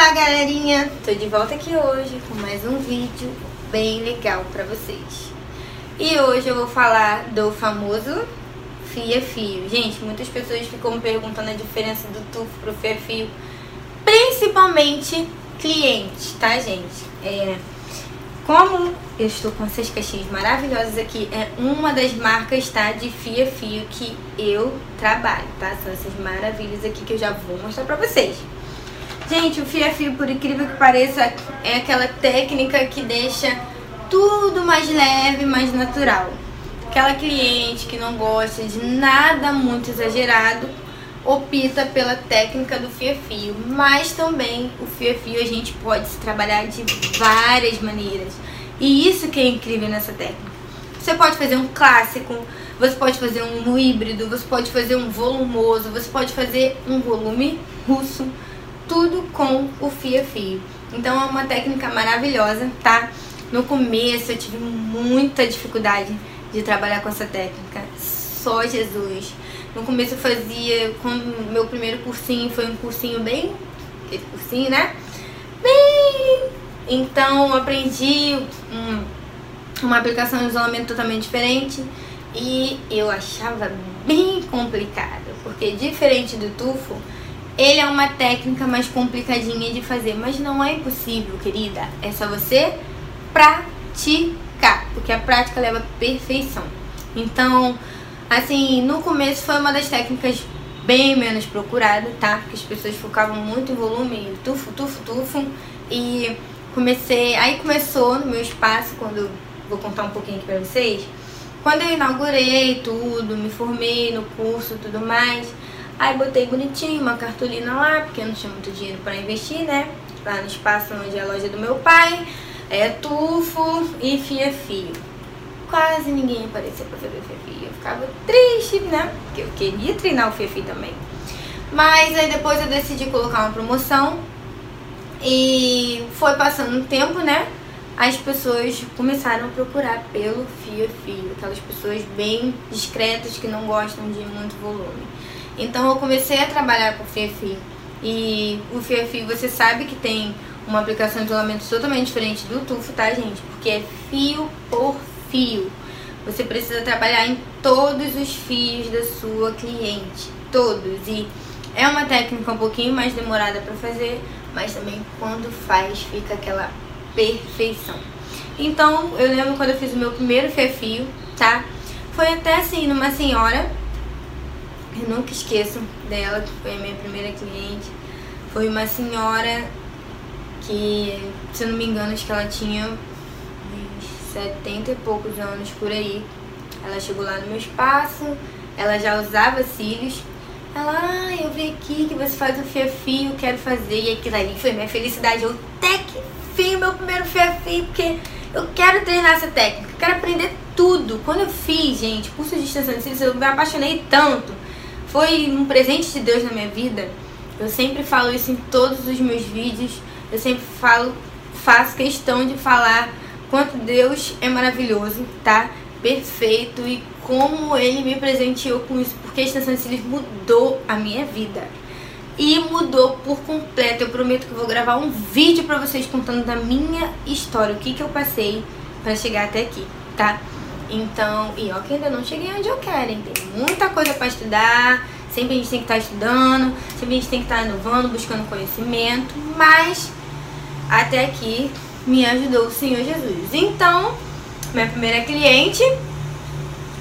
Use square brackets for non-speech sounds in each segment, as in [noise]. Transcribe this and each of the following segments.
Olá galerinha, tô de volta aqui hoje com mais um vídeo bem legal pra vocês. E hoje eu vou falar do famoso fia-fio. Gente, muitas pessoas ficam me perguntando a diferença do tufo pro fia-fio, principalmente clientes, tá gente? É, como eu estou com essas caixinhas maravilhosas aqui, é uma das marcas, tá, de fia-fio que eu trabalho, tá? São essas maravilhas aqui que eu já vou mostrar pra vocês. Gente, o fia-fio, por incrível que pareça, é aquela técnica que deixa tudo mais leve, mais natural. Aquela cliente que não gosta de nada muito exagerado, opta pela técnica do fia-fio. Mas também o fia-fio a gente pode se trabalhar de várias maneiras. E isso que é incrível nessa técnica. Você pode fazer um clássico, você pode fazer um híbrido, você pode fazer um volumoso, você pode fazer um volume russo tudo com o fia-fio. Então é uma técnica maravilhosa, tá? No começo eu tive muita dificuldade de trabalhar com essa técnica, só Jesus. No começo eu fazia, quando meu primeiro cursinho foi um cursinho bem, esse cursinho, né? Bem... Então aprendi um, uma aplicação de isolamento totalmente diferente e eu achava bem complicado, porque diferente do tufo, ele é uma técnica mais complicadinha de fazer, mas não é impossível, querida. É só você praticar, porque a prática leva à perfeição. Então, assim, no começo foi uma das técnicas bem menos procurada, tá? Porque as pessoas focavam muito em volume, tufo, tufo, tufo. E comecei, aí começou no meu espaço, quando vou contar um pouquinho aqui pra vocês. Quando eu inaugurei tudo, me formei no curso e tudo mais, Aí botei bonitinho uma cartolina lá, porque eu não tinha muito dinheiro para investir, né? Lá no espaço onde é a loja do meu pai. É tufo e fia-fio. Quase ninguém aparecia pra fazer fia-fio. Eu ficava triste, né? Porque eu queria treinar o fia-fio também. Mas aí depois eu decidi colocar uma promoção. E foi passando um tempo, né? As pessoas começaram a procurar pelo fia-fio. Aquelas pessoas bem discretas que não gostam de muito volume. Então eu comecei a trabalhar com o FIAFI. E o FIAFI você sabe que tem uma aplicação de isolamento totalmente diferente do tufo, tá, gente? Porque é fio por fio. Você precisa trabalhar em todos os fios da sua cliente, todos. E é uma técnica um pouquinho mais demorada para fazer, mas também quando faz fica aquela perfeição. Então, eu lembro quando eu fiz o meu primeiro fio, tá? Foi até assim, numa senhora eu nunca esqueço dela, que foi a minha primeira cliente. Foi uma senhora que, se eu não me engano, acho que ela tinha uns 70 e poucos anos por aí. Ela chegou lá no meu espaço, ela já usava cílios. Ela, ah, eu vi aqui que você faz o fia-fio, quero fazer. E aquilo ali foi minha felicidade. Eu até que fio meu primeiro fia-fio, porque eu quero treinar essa técnica, quero aprender tudo. Quando eu fiz, gente, curso de extensão de cílios, eu me apaixonei tanto foi um presente de Deus na minha vida. Eu sempre falo isso em todos os meus vídeos. Eu sempre falo, faço questão de falar quanto Deus é maravilhoso, tá? Perfeito e como ele me presenteou com isso, porque a Estação de Cílios mudou a minha vida. E mudou por completo. Eu prometo que eu vou gravar um vídeo pra vocês contando da minha história, o que que eu passei para chegar até aqui, tá? Então, e ó que ainda não cheguei onde eu quero, hein? Tem muita coisa para estudar, sempre a gente tem que estar tá estudando, sempre a gente tem que estar tá inovando, buscando conhecimento, mas até aqui me ajudou o Senhor Jesus. Então, minha primeira cliente,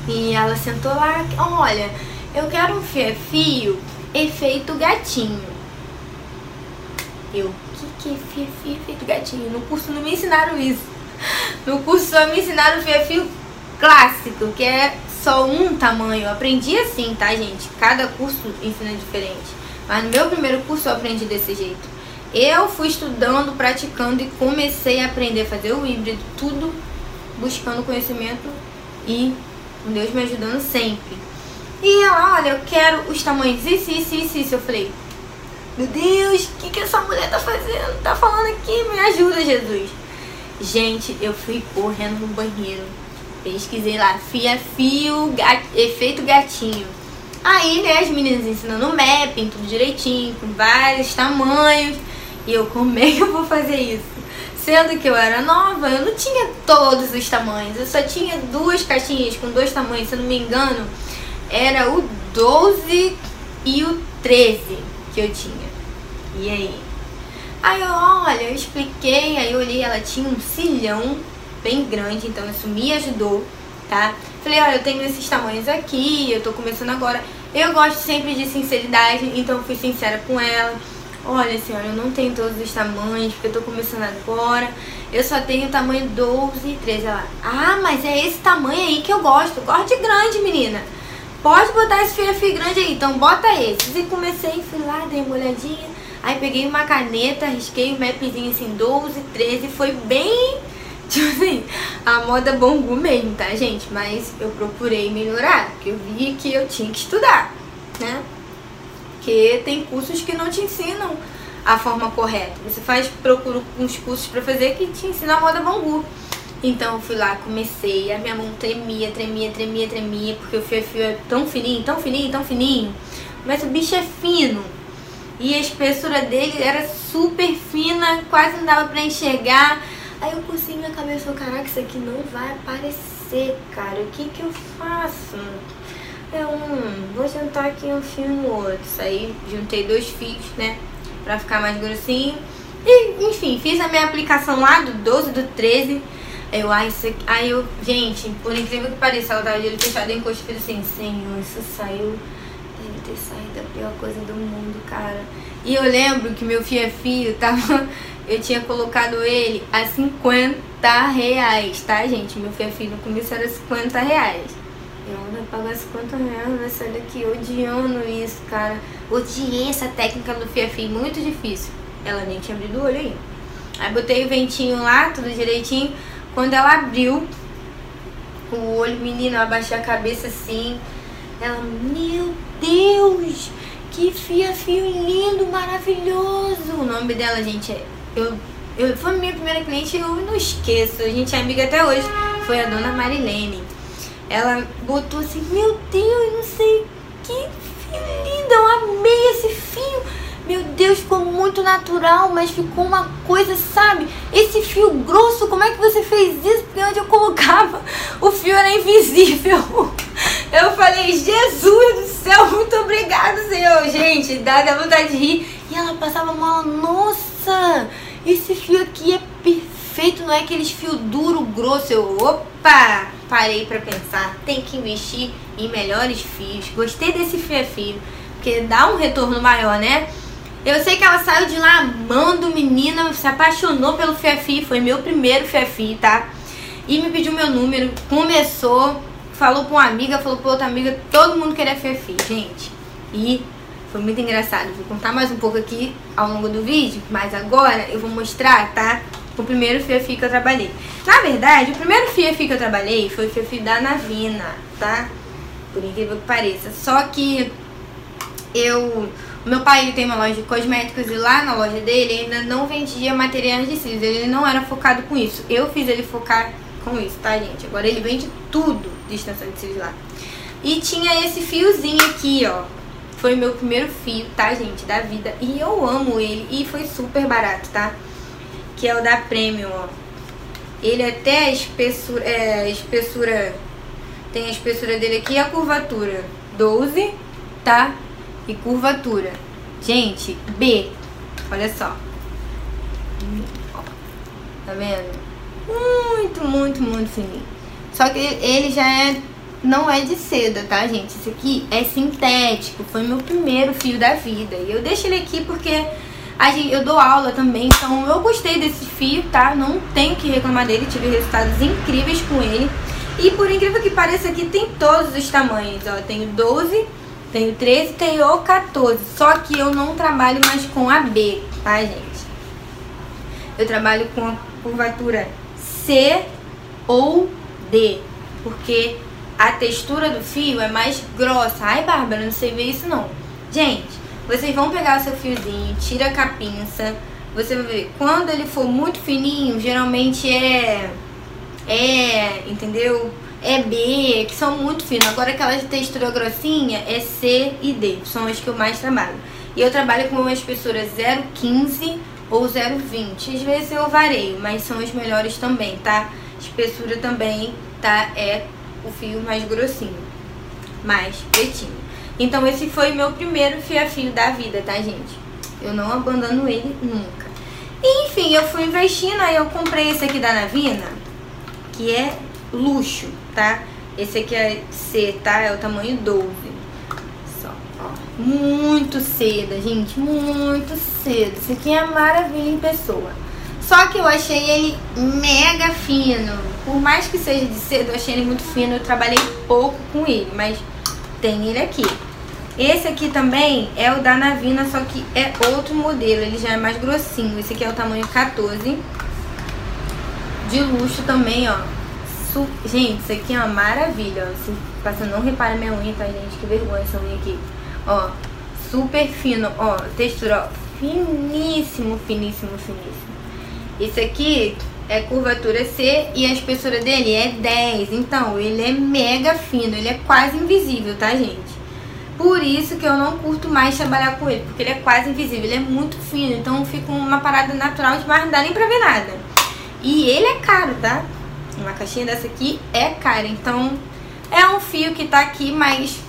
e ela sentou lá, olha, eu quero um fio efeito gatinho. Eu, que, que é fio efeito gatinho? No curso não me ensinaram isso. [laughs] No curso só me ensinaram fio clássico, que é só um tamanho. Eu aprendi assim, tá, gente? Cada curso ensina diferente. Mas no meu primeiro curso eu aprendi desse jeito. Eu fui estudando, praticando e comecei a aprender a fazer o híbrido, tudo buscando conhecimento e com Deus me ajudando sempre. E ela, olha, eu quero os tamanhos isso, isso, isso, isso. Eu falei, meu Deus, o que, que essa mulher tá fazendo? Tá falando aqui, me ajuda, Jesus. Gente, eu fui correndo no banheiro Pesquisei lá, fia fio, efeito gatinho. Aí, né, as meninas ensinando mapping, tudo direitinho, com vários tamanhos. E eu, como é que eu vou fazer isso? Sendo que eu era nova, eu não tinha todos os tamanhos. Eu só tinha duas caixinhas com dois tamanhos, se eu não me engano. Era o 12 e o 13 que eu tinha. E aí? Aí eu, olha, eu expliquei, aí eu olhei, ela tinha um cilhão bem grande, então isso me ajudou, tá? Falei, olha, eu tenho esses tamanhos aqui, eu tô começando agora. Eu gosto sempre de sinceridade, então fui sincera com ela. Olha, senhora, eu não tenho todos os tamanhos, porque eu tô começando agora. Eu só tenho tamanho 12 e 13. Ela, ah, mas é esse tamanho aí que eu gosto. Gosto de grande, menina. Pode botar esse fio grande aí, então bota esses. E comecei, fui lá, dei uma olhadinha. Aí peguei uma caneta, risquei um mapzinho assim, 12, 13. Foi bem, tipo assim, a moda bongu mesmo, tá, gente? Mas eu procurei melhorar, porque eu vi que eu tinha que estudar, né? Porque tem cursos que não te ensinam a forma correta. Você faz, procura uns cursos para fazer que te ensina a moda bambu. Então eu fui lá, comecei, a minha mão tremia, tremia, tremia, tremia, porque o fio, fio é tão fininho, tão fininho, tão fininho. Mas o bicho é fino. E a espessura dele era super fina, quase não dava pra enxergar. Aí eu consegui minha cabeça, caraca, isso aqui não vai aparecer, cara. O que que eu faço? É um, vou juntar aqui um fio no outro. Aí juntei dois fios, né? Pra ficar mais grossinho. E, enfim, fiz a minha aplicação lá do 12, do 13. Eu, ai, isso aqui, aí eu, gente, por incrível que pareça, ela tava de olho fechado em coxa e fiz assim, senhor, isso saiu, deve ter saído a pior coisa do mundo, cara. E eu lembro que meu fio é fio tava, [laughs] eu tinha colocado ele a 50 reais, tá, gente? Meu fio é fio no começo era 50 reais. Eu vai pagar 50 reais, sair daqui odiando isso, cara. Odiei essa técnica do Fiafi, muito difícil. Ela nem tinha abrido o olho aí. Aí botei o ventinho lá, tudo direitinho. Quando ela abriu o olho, menina, eu abaixei a cabeça assim. Ela, meu Deus, que fia-fio lindo, maravilhoso. O nome dela, gente, é. Eu, eu, foi minha primeira cliente eu não esqueço. A gente é amiga até hoje. Foi a dona Marilene ela botou assim, meu Deus, não sei que fio lindo, eu amei esse fio. Meu Deus, ficou muito natural, mas ficou uma coisa, sabe? Esse fio grosso, como é que você fez isso? Porque onde eu colocava, [laughs] o fio era invisível. Eu falei, Jesus do céu, muito obrigado, Senhor. Gente, dá, dá vontade de rir. E ela passava mal, nossa, esse fio aqui é perfeito, não é aqueles fio duro, grosso. Eu, opa! parei para pensar, tem que investir em melhores fios. Gostei desse fio a fio, porque dá um retorno maior, né? Eu sei que ela saiu de lá amando menina, se apaixonou pelo fio fio, foi meu primeiro a fio, tá? E me pediu meu número, começou, falou pra uma amiga, falou pra outra amiga, todo mundo queria fio, gente. E foi muito engraçado. Vou contar mais um pouco aqui ao longo do vídeo, mas agora eu vou mostrar, tá? o primeiro FIAFI que eu trabalhei. Na verdade, o primeiro FIAFI que eu trabalhei foi o FIAFI da Navina, tá? Por incrível que pareça. Só que eu... Meu pai ele tem uma loja de cosméticos e lá na loja dele ainda não vendia materiais de cílios. Ele não era focado com isso. Eu fiz ele focar com isso, tá, gente? Agora ele vende tudo de extensão de cílios lá. E tinha esse fiozinho aqui, ó. Foi meu primeiro fio, tá, gente? Da vida. E eu amo ele. E foi super barato, tá? que é o da Premium, ó. Ele até a espessura, é, a espessura, tem a espessura dele aqui e a curvatura 12, tá? E curvatura. Gente, B, olha só. Tá vendo? Muito, muito, muito fininho. Só que ele já é, não é de seda, tá, gente? Esse aqui é sintético, foi meu primeiro fio da vida. E eu deixo ele aqui porque eu dou aula também, então eu gostei desse fio, tá? Não tenho que reclamar dele, tive resultados incríveis com ele. E por incrível que pareça aqui tem todos os tamanhos, ó. Tenho 12, tenho 13, tenho o 14. Só que eu não trabalho mais com a B, tá, gente? Eu trabalho com a curvatura C ou D, porque a textura do fio é mais grossa. Ai, Bárbara, não sei ver isso não. Gente, vocês vão pegar o seu fiozinho, tira com a pinça. Você vai ver, quando ele for muito fininho, geralmente é... É, entendeu? É B, que são muito finos. Agora aquela de textura grossinha é C e D, são as que eu mais trabalho. E eu trabalho com uma espessura 0,15 ou 0,20. Às vezes eu vareio, mas são os melhores também, tá? Espessura também, tá? É o fio mais grossinho, mais pretinho. Então esse foi meu primeiro fio a fio da vida, tá, gente? Eu não abandono ele nunca. Enfim, eu fui investindo, aí eu comprei esse aqui da Navina, que é luxo, tá? Esse aqui é C, tá? É o tamanho 12. Muito seda, gente. Muito cedo. Esse aqui é maravilha em pessoa. Só que eu achei ele mega fino. Por mais que seja de cedo, eu achei ele muito fino. Eu trabalhei pouco com ele, mas tem ele aqui. Esse aqui também é o da Navina, só que é outro modelo. Ele já é mais grossinho. Esse aqui é o tamanho 14. De luxo também, ó. Gente, isso aqui é uma maravilha, ó. Se passa, não repara minha unha, tá, gente? Que vergonha essa unha aqui. Ó, super fino, ó. Textura, ó. Finíssimo, finíssimo, finíssimo. Esse aqui é curvatura C e a espessura dele é 10. Então, ele é mega fino, ele é quase invisível, tá, gente? Por isso que eu não curto mais trabalhar com ele, porque ele é quase invisível, ele é muito fino, então fica uma parada natural demais, não dá nem pra ver nada. E ele é caro, tá? Uma caixinha dessa aqui é cara. Então, é um fio que tá aqui, mas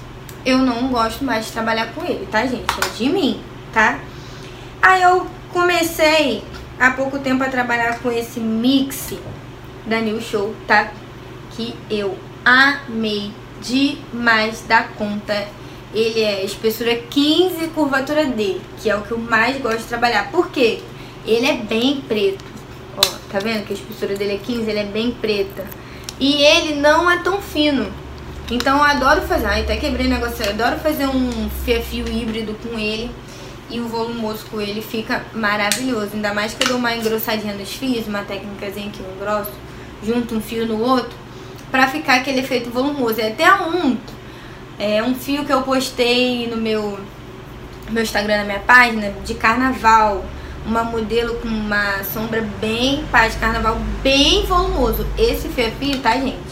eu não gosto mais de trabalhar com ele, tá, gente? É de mim, tá? Aí eu comecei há pouco tempo a trabalhar com esse mix da New Show, tá? Que eu amei demais da conta. Ele é espessura 15 curvatura D, que é o que eu mais gosto de trabalhar. Por quê? Ele é bem preto. Ó, tá vendo que a espessura dele é 15? Ele é bem preta. E ele não é tão fino. Então eu adoro fazer, ai, até quebrei o negócio, eu adoro fazer um fio híbrido com ele. E o volumoso com ele fica maravilhoso. Ainda mais que eu dou uma engrossadinha nos fios, uma técnicazinha que eu engrosso, junto um fio no outro, pra ficar aquele efeito volumoso. É até um, é, um fio que eu postei no meu, meu Instagram, na minha página, de carnaval uma modelo com uma sombra bem paz de carnaval, bem volumoso. Esse fio fio, tá, gente?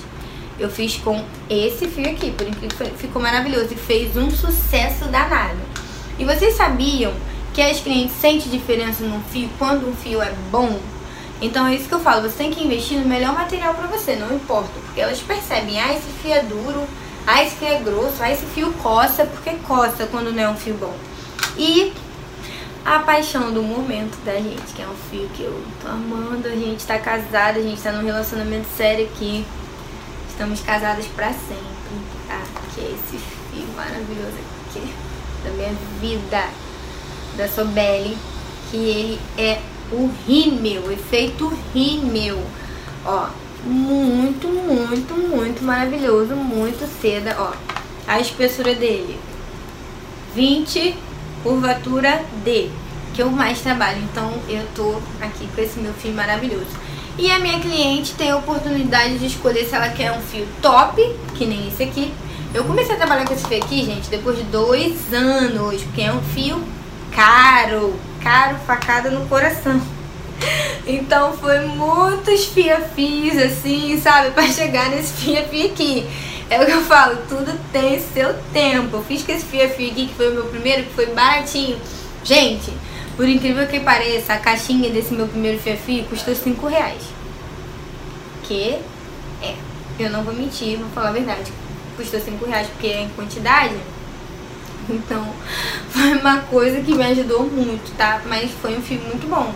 Eu fiz com esse fio aqui, por incrível ficou maravilhoso e fez um sucesso danado. E vocês sabiam que as clientes sentem diferença no fio quando um fio é bom? Então é isso que eu falo, você tem que investir no melhor material para você, não importa, porque elas percebem, ah, esse fio é duro, ah, esse fio é grosso, ah, esse fio coça, porque coça quando não é um fio bom. E a paixão do momento da gente, que é um fio que eu tô amando. A gente tá casada, a gente tá num relacionamento sério aqui. Estamos casadas pra sempre, tá? Que é esse fio maravilhoso aqui da minha vida, da Sobelli, que ele é o rímel, efeito rímel. Ó, muito, muito, muito maravilhoso, muito seda, ó. A espessura dele, 20 curvatura D, que eu mais trabalho. Então eu tô aqui com esse meu fio maravilhoso. E a minha cliente tem a oportunidade de escolher se ela quer um fio top, que nem esse aqui. Eu comecei a trabalhar com esse fio aqui, gente, depois de dois anos, porque é um fio caro, caro, facada no coração. [laughs] Então foi muitos fia-fios, assim, sabe, para chegar nesse fia-fio aqui. É o que eu falo, tudo tem seu tempo. Eu fiz com esse fia-fio aqui, que foi o meu primeiro, que foi baratinho. Gente, por incrível que pareça, a caixinha desse meu primeiro fia-fio custou 5 reais. Que é, eu não vou mentir, vou falar a verdade. Custou 5 reais porque é em quantidade. Então, [laughs] foi uma coisa que me ajudou muito, tá? Mas foi um fio muito bom.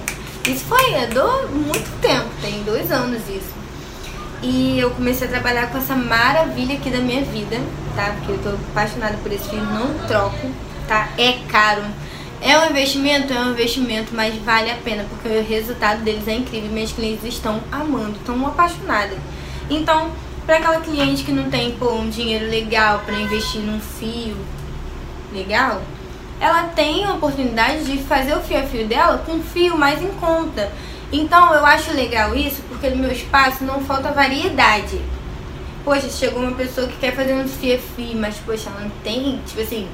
Isso foi, é do muito tempo, tem dois anos isso. E eu comecei a trabalhar com essa maravilha aqui da minha vida, tá? Porque eu tô apaixonada por esse filme, não troco, tá? É caro. É um investimento? É um investimento, mas vale a pena, porque o resultado deles é incrível. Meus clientes estão amando, estão apaixonadas. Então, para aquela cliente que não tem pô, um dinheiro legal para investir num fio legal, ela tem a oportunidade de fazer o fio a fio dela com fio mais em conta. Então eu acho legal isso porque no meu espaço não falta variedade. Poxa, chegou uma pessoa que quer fazer um fio a fio, mas poxa, ela não tem, tipo assim,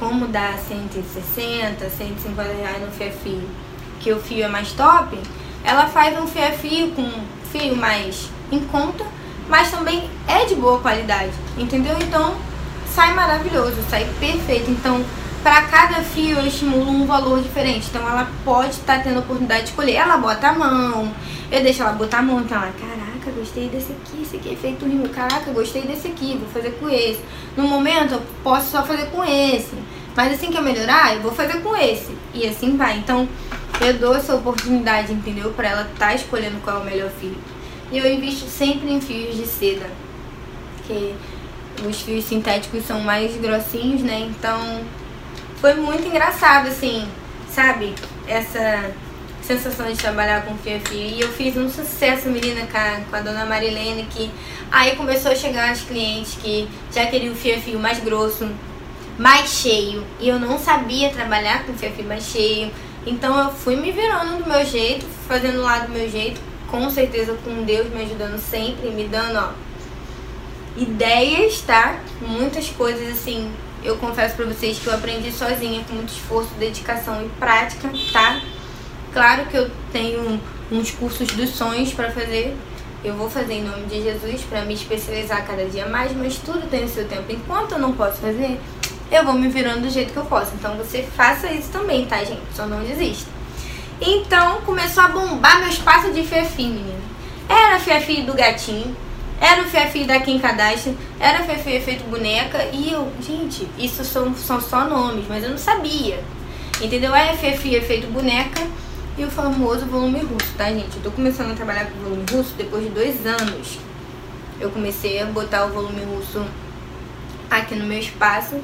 como dar 160, 150 reais no fio a fio, que o fio é mais top, ela faz um fio a fio com fio mais em conta, mas também é de boa qualidade, entendeu? Então sai maravilhoso, sai perfeito. Então para cada fio eu estimulo um valor diferente. Então ela pode estar tá tendo a oportunidade de escolher. Ela bota a mão, eu deixo ela botar a mão, então ela, caraca, gostei desse aqui, esse aqui é feito rimo, caraca, gostei desse aqui, vou fazer com esse. No momento eu posso só fazer com esse. Mas assim que eu melhorar, eu vou fazer com esse. E assim vai. Então eu dou essa oportunidade, entendeu? Para ela estar tá escolhendo qual é o melhor fio. E eu invisto sempre em fios de seda. Que os fios sintéticos são mais grossinhos, né? Então foi muito engraçado, assim, sabe? Essa sensação de trabalhar com fio a fio. E eu fiz um sucesso, menina, com a, dona Marilene, que aí começou a chegar as clientes que já queriam o fio a fio mais grosso, mais cheio. E eu não sabia trabalhar com fio a fio mais cheio. Então eu fui me virando do meu jeito, fazendo lá do meu jeito, com certeza com Deus me ajudando sempre, me dando, ó, ideias, tá? Muitas coisas assim, eu confesso pra vocês que eu aprendi sozinha, com muito esforço, dedicação e prática, tá? Claro que eu tenho uns cursos dos sonhos para fazer. Eu vou fazer em nome de Jesus para me especializar cada dia mais, mas tudo tem o seu tempo. Enquanto eu não posso fazer, eu vou me virando do jeito que eu posso. Então você faça isso também, tá, gente? Só não desista. Então começou a bombar meu espaço de fiafi, menina. Era fiafi do gatinho, era o fiafi da Kim Kardashian, era fiafi efeito boneca e eu, gente, isso são, são só nomes, mas eu não sabia. Entendeu? É fiafi efeito boneca e o famoso volume russo, tá, gente? Eu tô começando a trabalhar com volume russo depois de dois anos. Eu comecei a botar o volume russo aqui no meu espaço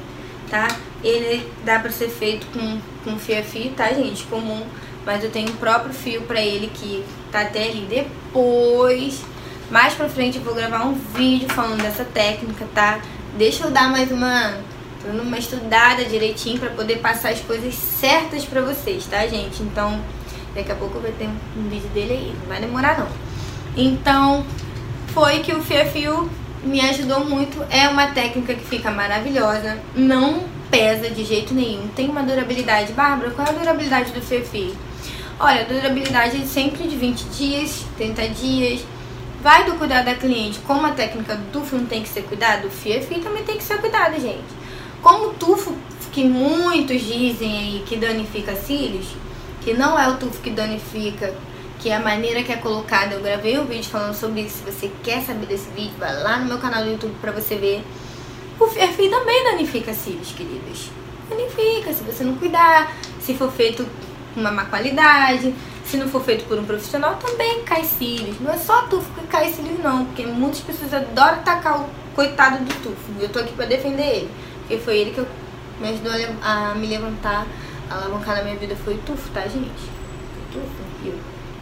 tá? Ele dá pra ser feito com, com fio a fio, tá, gente? Comum. Mas eu tenho o próprio fio pra ele que tá até ali depois. Mais pra frente eu vou gravar um vídeo falando dessa técnica, tá? Deixa eu dar mais uma, uma estudada direitinho pra poder passar as coisas certas pra vocês, tá, gente? Então, daqui a pouco vai ter um, vídeo dele aí. Não vai demorar, não. Então, foi que o fio a fio me ajudou muito. É uma técnica que fica maravilhosa, não pesa de jeito nenhum, tem uma durabilidade. Bárbara, qual é a durabilidade do Fefi? Olha, a durabilidade é sempre de 20 dias, 30 dias. Vai do cuidado da cliente. Como a técnica do não tem que ser cuidado, o Fefi também tem que ser cuidado, gente. Como o tufo, que muitos dizem aí que danifica cílios, que não é o tufo que danifica que é a maneira que é colocada. Eu gravei um vídeo falando sobre isso. Se você quer saber desse vídeo, vai lá no meu canal do YouTube pra você ver. O perfil também danifica cílios, queridos. Danifica, se você não cuidar, se for feito com uma má qualidade, se não for feito por um profissional, também cai cílios. Não é só tufo que cai cílios, não, porque muitas pessoas adoram tacar o coitado do tufo. Eu tô aqui pra defender ele, porque foi ele que eu, me ajudou a, me levantar, alavancar na minha vida. Foi o tufo, tá, gente? Tufo.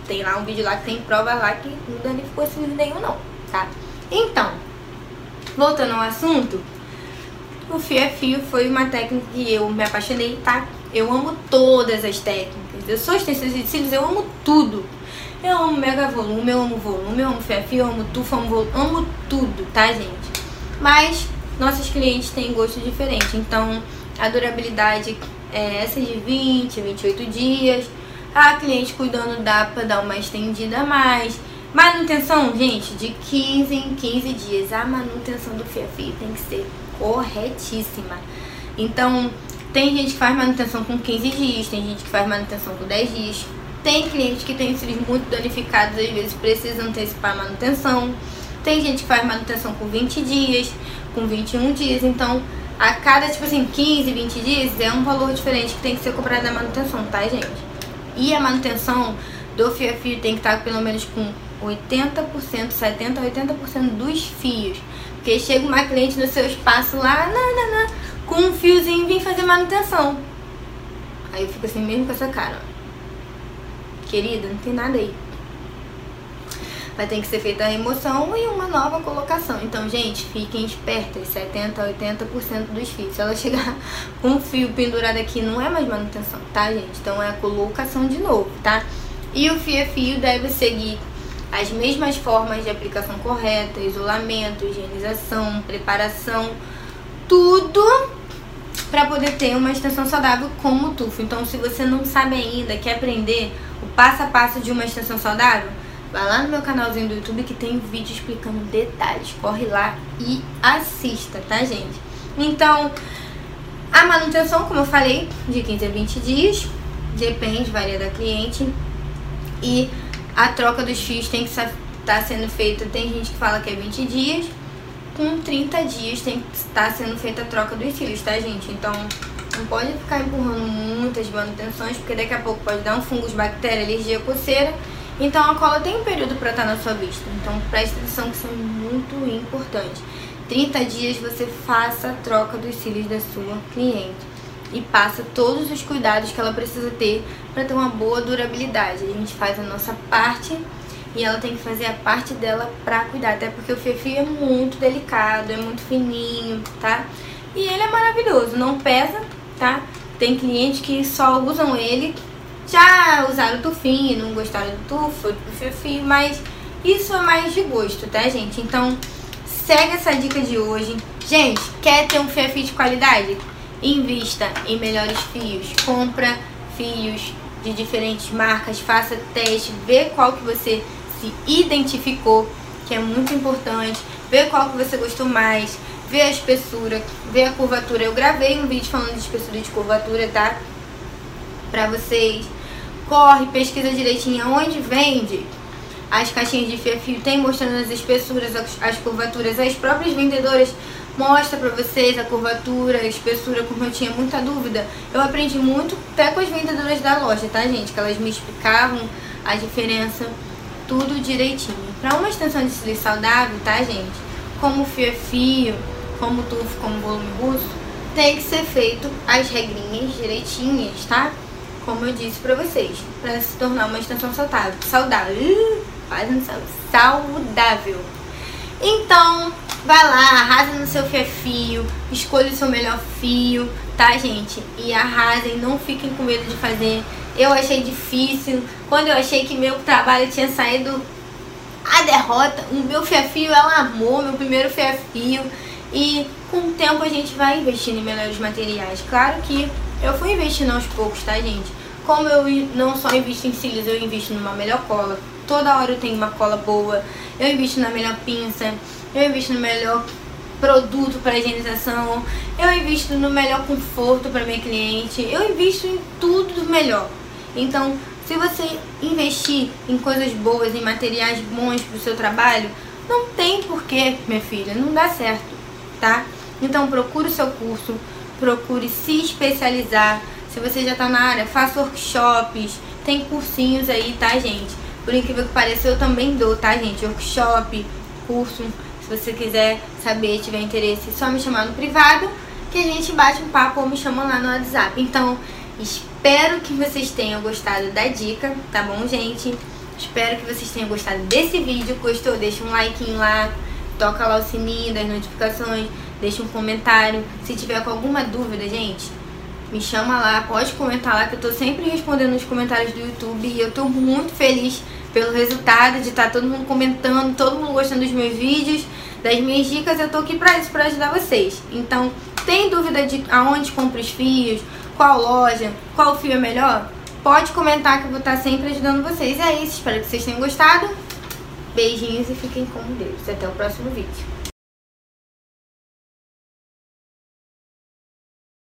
Tem lá um vídeo lá que tem prova lá que não danificou esse vídeo nenhum não, tá? Então, voltando ao assunto, o fio é fio foi uma técnica que eu me apaixonei, tá? Eu amo todas as técnicas. Eu sou extensora de cílios, eu amo tudo. Eu amo mega volume, eu amo volume, eu amo fio a fio, eu amo tufo, eu amo, amo tudo, tá, gente? Mas nossos clientes têm gosto diferente, então a durabilidade é essa de 20, 28 dias. A cliente cuidando dá pra dar uma estendida a mais. Manutenção, gente, de 15 em 15 dias. A manutenção do fio tem que ser corretíssima. Então, tem gente que faz manutenção com 15 dias, tem gente que faz manutenção com 10 dias. Tem cliente que tem cílios muito danificados, às vezes precisa antecipar a manutenção. Tem gente que faz manutenção com 20 dias, com 21 dias. Então, a cada, tipo assim, 15, 20 dias é um valor diferente que tem que ser cobrado na manutenção, tá, gente? E a manutenção do fio a fio tem que estar pelo menos com 80%, 70% a 80% dos fios. Porque chega uma cliente no seu espaço lá, nanana, com um fiozinho vem fazer manutenção. Aí eu fico assim mesmo com essa cara. Querida, não tem nada aí vai ter que ser feita a remoção e uma nova colocação. Então, gente, fiquem espertos, 70 a 80% dos fios. Se ela chegar [laughs] com um fio pendurado aqui, não é mais manutenção, tá, gente? Então é a colocação de novo, tá? E o fio a fio deve seguir as mesmas formas de aplicação correta, isolamento, higienização, preparação, tudo para poder ter uma extensão saudável como o tufo. Então, se você não sabe ainda, quer aprender o passo a passo de uma extensão saudável, Vai lá no meu canalzinho do YouTube que tem vídeo explicando detalhes. Corre lá e assista, tá, gente? Então, A manutenção, como eu falei, de 15 a 20 dias, depende, varia da cliente. E a troca dos fios tem que estar tá sendo feita, tem gente que fala que é 20 dias, com 30 dias tem que estar sendo feita a troca dos cílios, tá gente? Então não pode ficar empurrando muitas manutenções, porque daqui a pouco pode dar um fungo, bactéria, alergia, coceira. Então a cola tem um período para estar na sua vista. Então preste atenção que isso é muito importante. 30 dias você faça a troca dos cílios da sua cliente e passa todos os cuidados que ela precisa ter para ter uma boa durabilidade. A gente faz a nossa parte e ela tem que fazer a parte dela para cuidar, até porque o fio é muito delicado, é muito fininho, tá? E ele é maravilhoso, não pesa, tá? Tem clientes que só usam ele, já usaram tufinho, não gostaram do tufo, fio, mas isso é mais de gosto, tá, gente? Então, segue essa dica de hoje. Gente, quer ter um fio de qualidade? Invista em melhores fios, compra fios de diferentes marcas, faça teste, vê qual que você se identificou, que é muito importante, vê qual que você gostou mais, vê a espessura, vê a curvatura. Eu gravei um vídeo falando de espessura de curvatura, tá? Pra vocês. Corre, pesquisa direitinho onde vende as caixinhas de fio tem mostrando as espessuras, as, as curvaturas, as próprias vendedoras mostra pra vocês a curvatura, a espessura, como eu tinha muita dúvida. Eu aprendi muito até com as vendedoras da loja, tá, gente? Que elas me explicavam a diferença, tudo direitinho. Pra uma extensão de cílios saudável, tá, gente? Como fio fio, como tufo, como volume russo, tem que ser feito as regrinhas direitinhas, tá? Como eu disse pra vocês, pra se tornar uma extensão saudável. Saudável. Fazendo saudável. Então, vai lá, arrasa no seu fio, escolha o seu melhor fio, tá, gente? E arrasem, não fiquem com medo de fazer. Eu achei difícil. Quando eu achei que meu trabalho tinha saído a derrota, o meu fio ela amou, meu primeiro fio. E com o tempo a gente vai investindo em melhores materiais. Claro que eu fui investindo aos poucos, tá, gente? Como eu não só invisto em cílios, eu invisto numa melhor cola. Toda hora eu tenho uma cola boa. Eu invisto na melhor pinça. Eu invisto no melhor produto para higienização. Eu invisto no melhor conforto para minha cliente. Eu invisto em tudo do melhor. Então, se você investir em coisas boas, em materiais bons para o seu trabalho, não tem porquê, minha filha, não dá certo tá? Então procure o seu curso, procure se especializar. Se você já está na área, faça workshops, tem cursinhos aí, tá, gente? Por incrível que pareça, eu também dou, tá, gente? Workshop, curso. Se você quiser saber, tiver interesse, é só me chamar no privado que a gente bate um papo ou me chama lá no WhatsApp. Então, espero que vocês tenham gostado da dica, tá bom, gente? Espero que vocês tenham gostado desse vídeo. Gostou? Deixa um like lá toca lá o sininho das notificações, deixa um comentário. Se tiver com alguma dúvida, gente, me chama lá, pode comentar lá que eu tô sempre respondendo nos comentários do YouTube e eu tô muito feliz pelo resultado de estar tá todo mundo comentando, todo mundo gostando dos meus vídeos, das minhas dicas, eu tô aqui pra isso, pra ajudar vocês. Então, tem dúvida de aonde compra os fios, qual loja, qual fio é melhor? Pode comentar que eu vou estar tá sempre ajudando vocês. É isso, espero que vocês tenham gostado. Beijinhos e fiquem com Deus. Até o próximo vídeo.